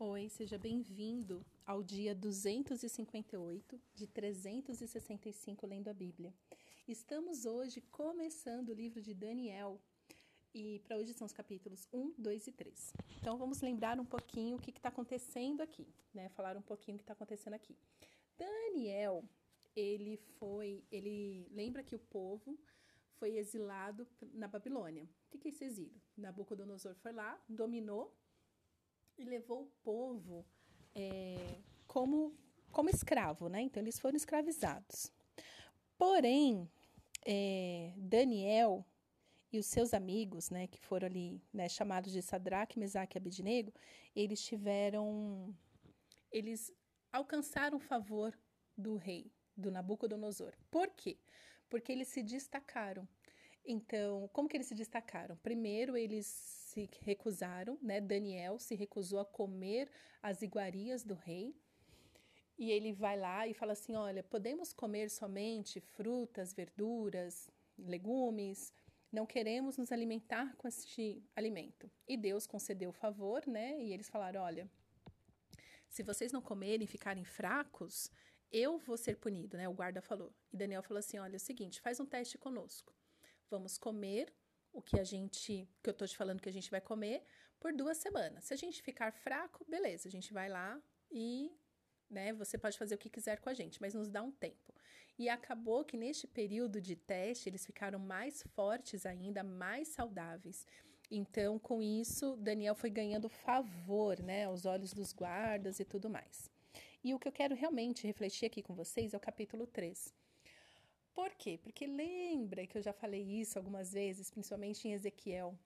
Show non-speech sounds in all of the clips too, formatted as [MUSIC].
Oi, seja bem-vindo ao dia 258 de 365 lendo a Bíblia. Estamos hoje começando o livro de Daniel e para hoje são os capítulos 1, 2 e 3. Então vamos lembrar um pouquinho o que está acontecendo aqui, né? Falar um pouquinho o que está acontecendo aqui. Daniel, ele foi, ele lembra que o povo foi exilado na Babilônia. O que é esse exílio? Nabucodonosor foi lá, dominou e levou o povo é, como, como escravo, né? Então eles foram escravizados. Porém, é, Daniel e os seus amigos, né, que foram ali né, chamados de Sadraque, Mesaque e Abednego, eles tiveram, eles alcançaram o favor do rei, do Nabucodonosor. Por quê? Porque eles se destacaram. Então, como que eles se destacaram? Primeiro, eles se recusaram, né? Daniel se recusou a comer as iguarias do rei. E ele vai lá e fala assim: olha, podemos comer somente frutas, verduras, legumes, não queremos nos alimentar com este alimento. E Deus concedeu o favor, né? E eles falaram: olha, se vocês não comerem e ficarem fracos, eu vou ser punido, né? O guarda falou. E Daniel falou assim: olha, é o seguinte, faz um teste conosco. Vamos comer o que a gente, que eu tô te falando que a gente vai comer por duas semanas. Se a gente ficar fraco, beleza, a gente vai lá e, né, você pode fazer o que quiser com a gente, mas nos dá um tempo. E acabou que neste período de teste eles ficaram mais fortes ainda, mais saudáveis. Então, com isso, Daniel foi ganhando favor, né, aos olhos dos guardas e tudo mais. E o que eu quero realmente refletir aqui com vocês é o capítulo 3. Por quê? Porque lembra que eu já falei isso algumas vezes, principalmente em Ezequiel,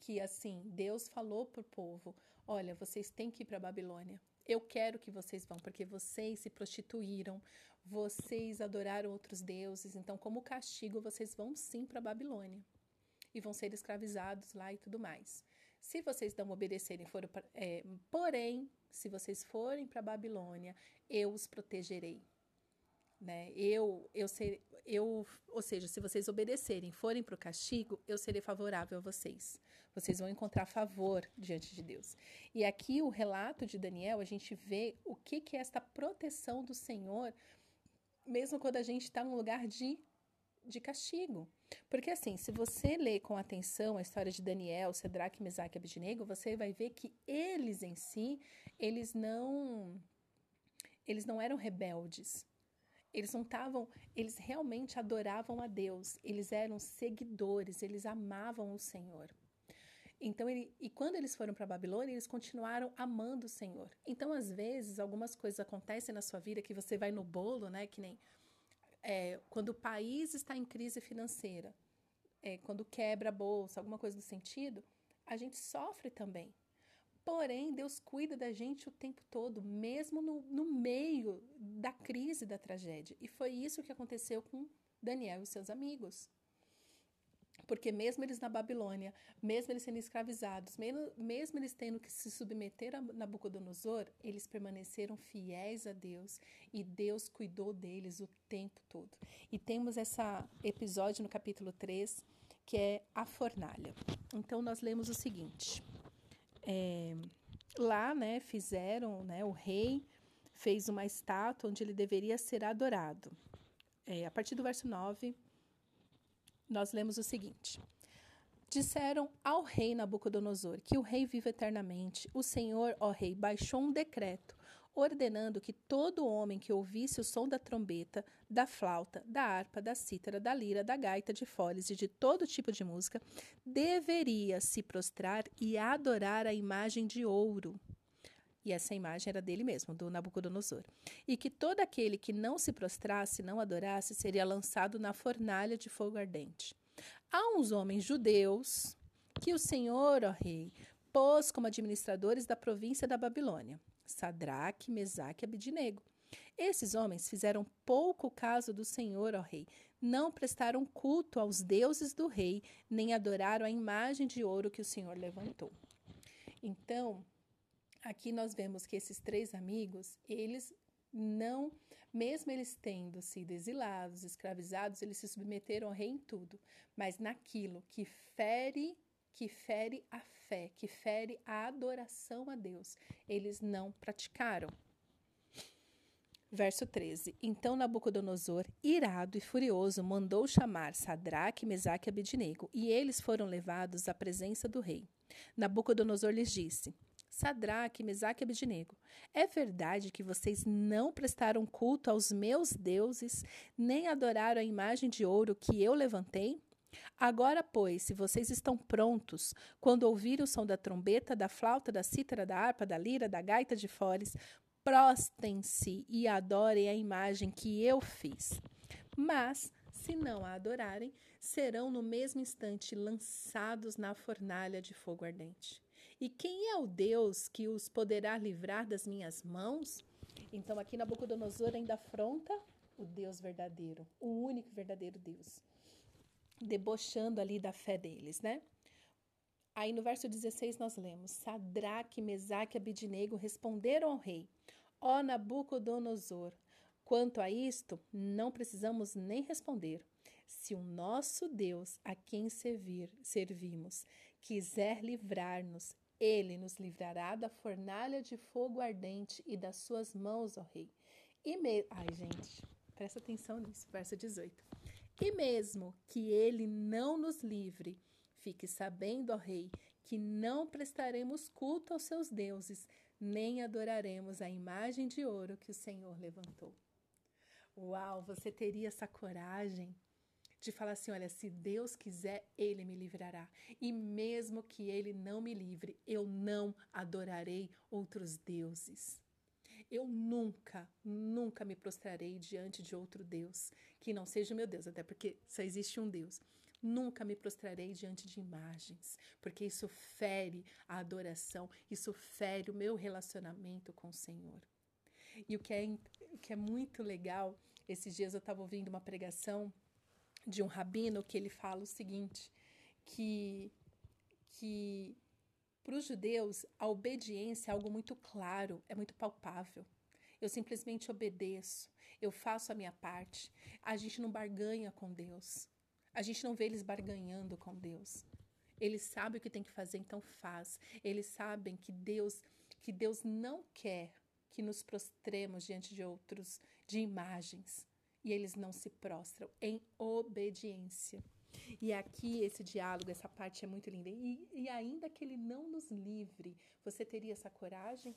que assim, Deus falou para o povo: olha, vocês têm que ir para a Babilônia. Eu quero que vocês vão, porque vocês se prostituíram, vocês adoraram outros deuses, então, como castigo, vocês vão sim para a Babilônia e vão ser escravizados lá e tudo mais. Se vocês não obedecerem, foram é, porém, se vocês forem para a Babilônia, eu os protegerei né? Eu, eu ser, eu, ou seja, se vocês obedecerem, forem para o castigo, eu serei favorável a vocês. Vocês vão encontrar favor diante de Deus. E aqui o relato de Daniel, a gente vê o que, que é esta proteção do Senhor, mesmo quando a gente está num lugar de, de castigo. Porque assim, se você ler com atenção a história de Daniel, Sedraque, Mesaque e Abednego, você vai ver que eles em si, eles não eles não eram rebeldes. Eles não estavam, eles realmente adoravam a Deus, eles eram seguidores, eles amavam o Senhor. Então, ele, e quando eles foram para Babilônia, eles continuaram amando o Senhor. Então, às vezes, algumas coisas acontecem na sua vida que você vai no bolo, né? Que nem é, quando o país está em crise financeira, é, quando quebra a bolsa, alguma coisa do sentido, a gente sofre também. Porém, Deus cuida da gente o tempo todo, mesmo no, no meio da crise, da tragédia. E foi isso que aconteceu com Daniel e seus amigos. Porque mesmo eles na Babilônia, mesmo eles sendo escravizados, mesmo, mesmo eles tendo que se submeter a Nabucodonosor, eles permaneceram fiéis a Deus e Deus cuidou deles o tempo todo. E temos esse episódio no capítulo 3, que é a fornalha. Então nós lemos o seguinte: é, lá, né, fizeram, né, o rei fez uma estátua onde ele deveria ser adorado. É, a partir do verso 9, nós lemos o seguinte: Disseram ao rei Nabucodonosor que o rei vive eternamente. O Senhor, ó rei, baixou um decreto ordenando que todo homem que ouvisse o som da trombeta, da flauta, da harpa, da cítara, da lira, da gaita, de foles e de todo tipo de música, deveria se prostrar e adorar a imagem de ouro. E essa imagem era dele mesmo, do Nabucodonosor. E que todo aquele que não se prostrasse, não adorasse, seria lançado na fornalha de fogo ardente. Há uns homens judeus que o Senhor, ó rei, pôs como administradores da província da Babilônia. Sadraque, Mesaque e Abidinego. Esses homens fizeram pouco caso do Senhor, ó rei, não prestaram culto aos deuses do rei, nem adoraram a imagem de ouro que o Senhor levantou. Então, aqui nós vemos que esses três amigos, eles não, mesmo eles tendo sido exilados, escravizados, eles se submeteram ao rei em tudo, mas naquilo que fere que fere a fé, que fere a adoração a Deus. Eles não praticaram. Verso 13. Então Nabucodonosor, irado e furioso, mandou chamar Sadraque, Mesaque e Abednego, e eles foram levados à presença do rei. Nabucodonosor lhes disse: Sadraque, Mesaque e Abednego, é verdade que vocês não prestaram culto aos meus deuses, nem adoraram a imagem de ouro que eu levantei? Agora, pois, se vocês estão prontos, quando ouvirem o som da trombeta, da flauta, da cítara, da harpa, da lira, da gaita de foles, prostem-se e adorem a imagem que eu fiz. Mas, se não a adorarem, serão no mesmo instante lançados na fornalha de fogo ardente. E quem é o Deus que os poderá livrar das minhas mãos? Então, aqui Nabucodonosor ainda afronta o Deus verdadeiro, o único verdadeiro Deus, debochando ali da fé deles, né? Aí no verso 16 nós lemos: Sadraque, Mesaque e Abidnego responderam ao rei: Ó Nabucodonosor, quanto a isto, não precisamos nem responder. Se o nosso Deus, a quem servir, servimos, quiser livrar-nos, ele nos livrará da fornalha de fogo ardente e das suas mãos, ó rei. E me... Ai, gente, presta atenção nisso, verso 18. E mesmo que ele não nos livre, fique sabendo, ó rei, que não prestaremos culto aos seus deuses, nem adoraremos a imagem de ouro que o Senhor levantou. Uau, você teria essa coragem de falar assim: olha, se Deus quiser, Ele me livrará. E mesmo que Ele não me livre, eu não adorarei outros deuses. Eu nunca, nunca me prostrarei diante de outro Deus que não seja o meu Deus, até porque só existe um Deus. Nunca me prostrarei diante de imagens, porque isso fere a adoração, isso fere o meu relacionamento com o Senhor. E o que é, o que é muito legal, esses dias eu estava ouvindo uma pregação de um rabino que ele fala o seguinte, que, que para os judeus a obediência é algo muito claro, é muito palpável. Eu simplesmente obedeço, eu faço a minha parte. A gente não barganha com Deus. A gente não vê eles barganhando com Deus. Eles sabem o que tem que fazer, então faz. Eles sabem que Deus, que Deus não quer que nos prostremos diante de outros, de imagens. E eles não se prostram em obediência. E aqui esse diálogo, essa parte é muito linda. E, e ainda que ele não nos livre, você teria essa coragem?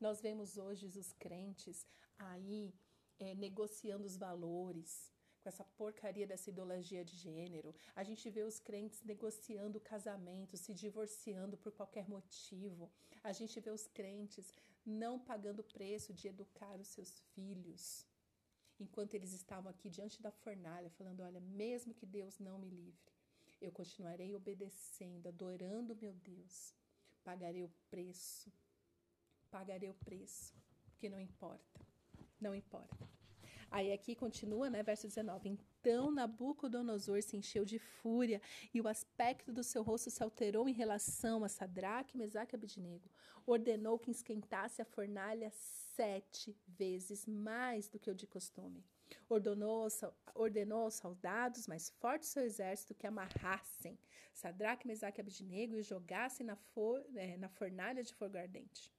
Nós vemos hoje os crentes aí é, negociando os valores, com essa porcaria dessa ideologia de gênero. A gente vê os crentes negociando o casamento, se divorciando por qualquer motivo. A gente vê os crentes não pagando o preço de educar os seus filhos. Enquanto eles estavam aqui diante da fornalha, falando: Olha, mesmo que Deus não me livre, eu continuarei obedecendo, adorando meu Deus. Pagarei o preço. Pagarei o preço. Porque não importa. Não importa. Aí aqui continua, né, verso 19. Então Nabucodonosor se encheu de fúria e o aspecto do seu rosto se alterou em relação a Sadraque, Mesaque e Abednego. Ordenou que esquentasse a fornalha sete vezes mais do que o de costume. Ordenou, ordenou aos soldados mais fortes do seu exército que amarrassem Sadraque, Mesaque e Abednego e jogassem na, for, é, na fornalha de fogo ardente.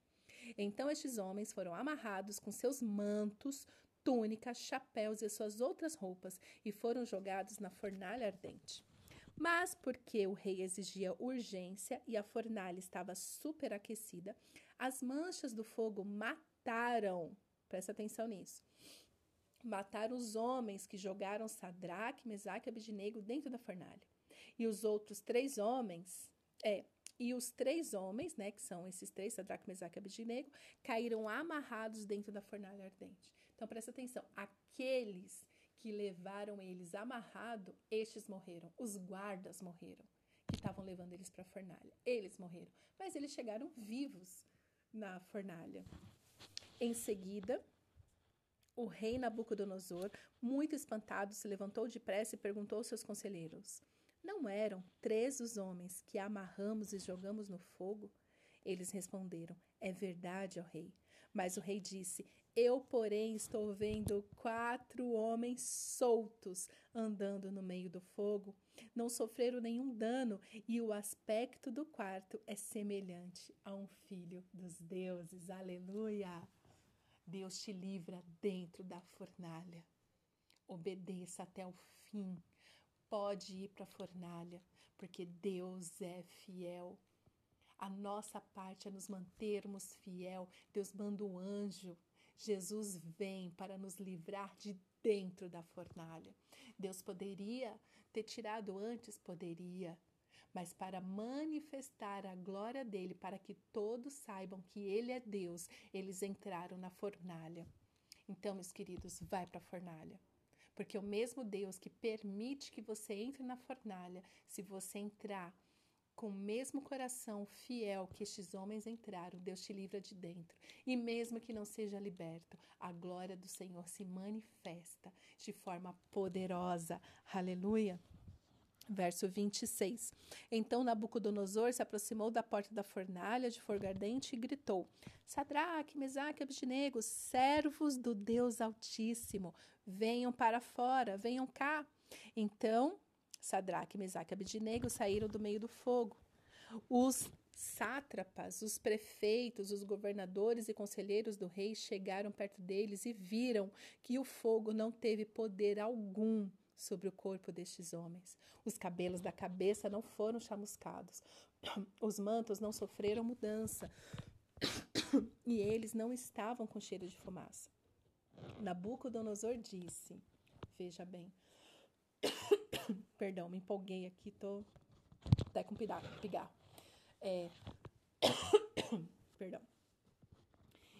Então estes homens foram amarrados com seus mantos túnicas, chapéus e suas outras roupas e foram jogados na fornalha ardente. Mas porque o rei exigia urgência e a fornalha estava superaquecida, as manchas do fogo mataram, presta atenção nisso, mataram os homens que jogaram Sadraque, Mesaque e Abednego dentro da fornalha. E os outros três homens, é, e os três homens, né, que são esses três, Sadraque, Mesaque e Abednego, caíram amarrados dentro da fornalha ardente. Então presta atenção, aqueles que levaram eles amarrado, estes morreram, os guardas morreram, que estavam levando eles para a fornalha. Eles morreram, mas eles chegaram vivos na fornalha. Em seguida, o rei Nabucodonosor, muito espantado, se levantou depressa e perguntou aos seus conselheiros: Não eram três os homens que amarramos e jogamos no fogo? Eles responderam: É verdade, ó rei. Mas o rei disse: Eu, porém, estou vendo quatro homens soltos andando no meio do fogo. Não sofreram nenhum dano e o aspecto do quarto é semelhante a um filho dos deuses. Aleluia! Deus te livra dentro da fornalha. Obedeça até o fim. Pode ir para a fornalha, porque Deus é fiel. A nossa parte é nos mantermos fiel. Deus manda um anjo. Jesus vem para nos livrar de dentro da fornalha. Deus poderia ter tirado antes? Poderia. Mas para manifestar a glória dele, para que todos saibam que ele é Deus, eles entraram na fornalha. Então, meus queridos, vai para a fornalha. Porque o mesmo Deus que permite que você entre na fornalha, se você entrar com o mesmo coração fiel que estes homens entraram, Deus te livra de dentro. E mesmo que não seja liberto, a glória do Senhor se manifesta de forma poderosa. Aleluia. Verso 26. Então Nabucodonosor se aproximou da porta da fornalha de fogo ardente e gritou: Sadraque, Mesaque, Abednego, servos do Deus Altíssimo, venham para fora, venham cá. Então Sadraque, Mesaque e Abednego saíram do meio do fogo. Os sátrapas, os prefeitos, os governadores e conselheiros do rei chegaram perto deles e viram que o fogo não teve poder algum sobre o corpo destes homens. Os cabelos da cabeça não foram chamuscados, [CLEARS THROAT] os mantos não sofreram mudança [CLEARS THROAT] e eles não estavam com cheiro de fumaça. Nabucodonosor disse: Veja bem, [CLEARS THROAT] Perdão, me empolguei aqui, tô até com pigarro. É... Perdão.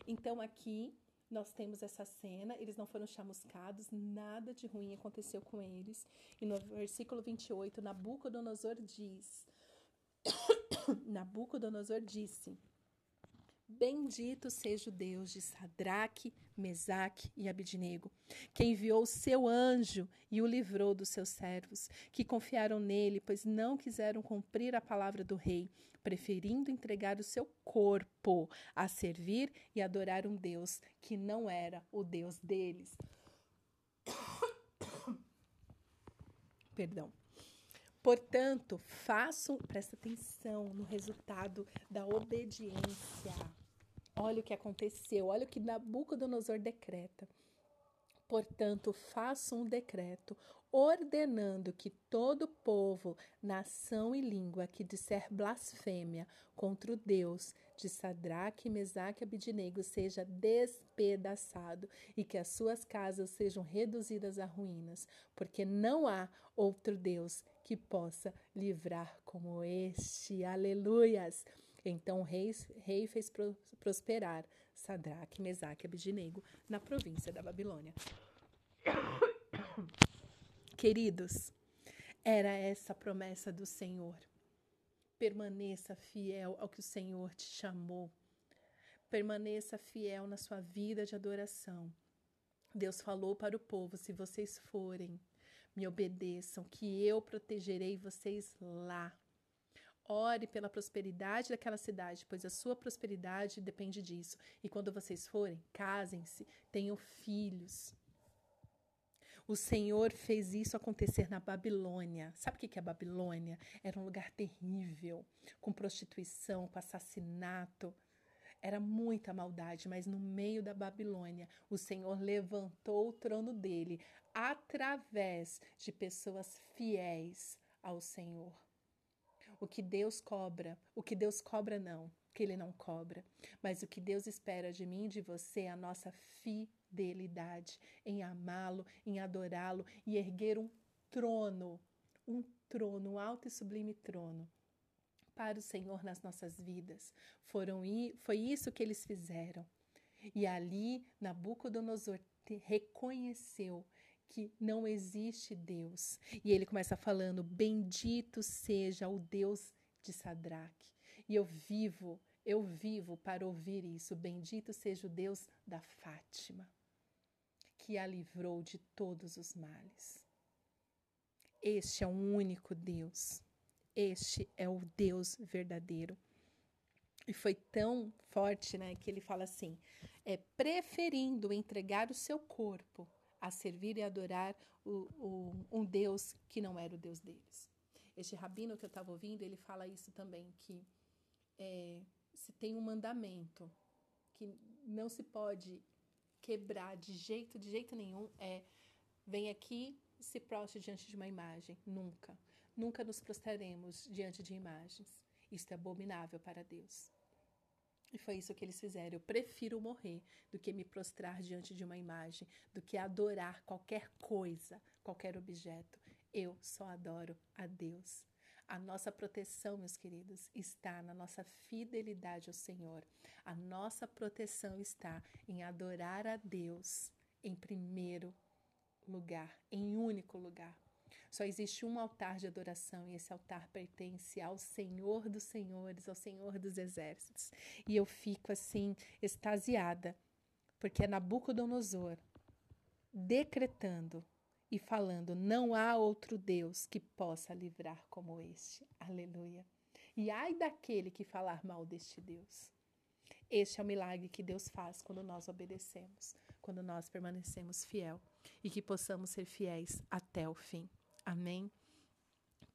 Então aqui nós temos essa cena, eles não foram chamuscados, nada de ruim aconteceu com eles. E no versículo 28, Nabucodonosor diz: [COUGHS] Nabucodonosor disse: Bendito seja o Deus de Sadraque, Mesaque e Abidnego, que enviou o seu anjo e o livrou dos seus servos, que confiaram nele, pois não quiseram cumprir a palavra do rei, preferindo entregar o seu corpo a servir e adorar um Deus que não era o Deus deles. [COUGHS] Perdão. Portanto, façam, presta atenção no resultado da obediência. Olha o que aconteceu, olha o que Nabucodonosor decreta. Portanto, façam um decreto ordenando que todo povo, nação e língua que disser blasfêmia contra o Deus de Sadraque, Mesaque e Abidinego seja despedaçado e que as suas casas sejam reduzidas a ruínas, porque não há outro Deus que possa livrar como este. Aleluias! Então o rei, rei fez prosperar Sadraque, Mesaque e Abidinego na província da Babilônia. [COUGHS] Queridos, era essa a promessa do Senhor. Permaneça fiel ao que o Senhor te chamou. Permaneça fiel na sua vida de adoração. Deus falou para o povo: se vocês forem me obedeçam, que eu protegerei vocês lá. Ore pela prosperidade daquela cidade, pois a sua prosperidade depende disso. E quando vocês forem, casem-se, tenham filhos. O Senhor fez isso acontecer na Babilônia. Sabe o que é a Babilônia? Era um lugar terrível, com prostituição, com assassinato. Era muita maldade, mas no meio da Babilônia, o Senhor levantou o trono dele através de pessoas fiéis ao Senhor. O que Deus cobra, o que Deus cobra não, que ele não cobra, mas o que Deus espera de mim de você é a nossa fidelidade em amá-lo, em adorá-lo e erguer um trono, um trono, um alto e sublime trono para o Senhor nas nossas vidas. Foram foi isso que eles fizeram. E ali Nabucodonosor reconheceu que não existe Deus. E ele começa falando: Bendito seja o Deus de Sadraque. E eu vivo, eu vivo para ouvir isso. Bendito seja o Deus da Fátima, que a livrou de todos os males. Este é o único Deus este é o Deus verdadeiro. E foi tão forte, né, que ele fala assim: é preferindo entregar o seu corpo a servir e adorar o, o, um Deus que não era o Deus deles. Este rabino que eu estava ouvindo, ele fala isso também, que é, se tem um mandamento que não se pode quebrar de jeito, de jeito nenhum, é vem aqui se prostre diante de uma imagem. Nunca. Nunca nos prostraremos diante de imagens. Isto é abominável para Deus. E foi isso que eles fizeram. Eu prefiro morrer do que me prostrar diante de uma imagem, do que adorar qualquer coisa, qualquer objeto. Eu só adoro a Deus. A nossa proteção, meus queridos, está na nossa fidelidade ao Senhor. A nossa proteção está em adorar a Deus em primeiro lugar, em único lugar. Só existe um altar de adoração e esse altar pertence ao Senhor dos Senhores, ao Senhor dos Exércitos. E eu fico assim, extasiada, porque é Nabucodonosor decretando e falando: não há outro Deus que possa livrar como este. Aleluia. E ai daquele que falar mal deste Deus. Este é o milagre que Deus faz quando nós obedecemos, quando nós permanecemos fiel e que possamos ser fiéis até o fim. Amém?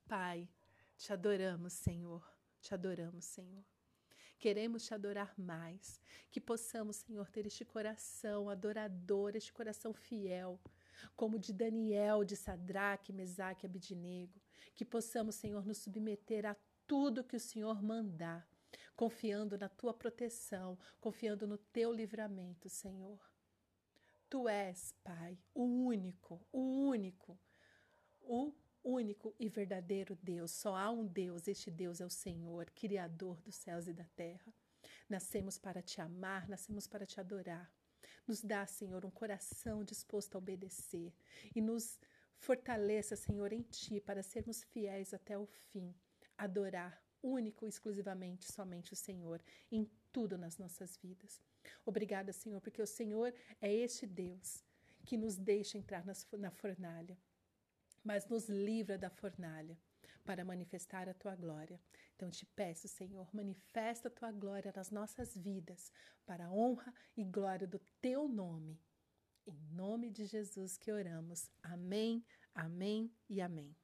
Pai, te adoramos, Senhor. Te adoramos, Senhor. Queremos te adorar mais. Que possamos, Senhor, ter este coração adorador, este coração fiel, como de Daniel, de Sadraque, Mesaque e Abidinego. Que possamos, Senhor, nos submeter a tudo que o Senhor mandar, confiando na tua proteção, confiando no teu livramento, Senhor. Tu és, Pai, o único, o único o único e verdadeiro Deus. Só há um Deus, este Deus é o Senhor, Criador dos céus e da terra. Nascemos para te amar, nascemos para te adorar. Nos dá, Senhor, um coração disposto a obedecer e nos fortaleça, Senhor, em ti para sermos fiéis até o fim, adorar único e exclusivamente somente o Senhor em tudo nas nossas vidas. Obrigada, Senhor, porque o Senhor é este Deus que nos deixa entrar na fornalha mas nos livra da fornalha para manifestar a tua glória. Então te peço, Senhor, manifesta a tua glória nas nossas vidas, para a honra e glória do teu nome. Em nome de Jesus que oramos. Amém, amém e amém.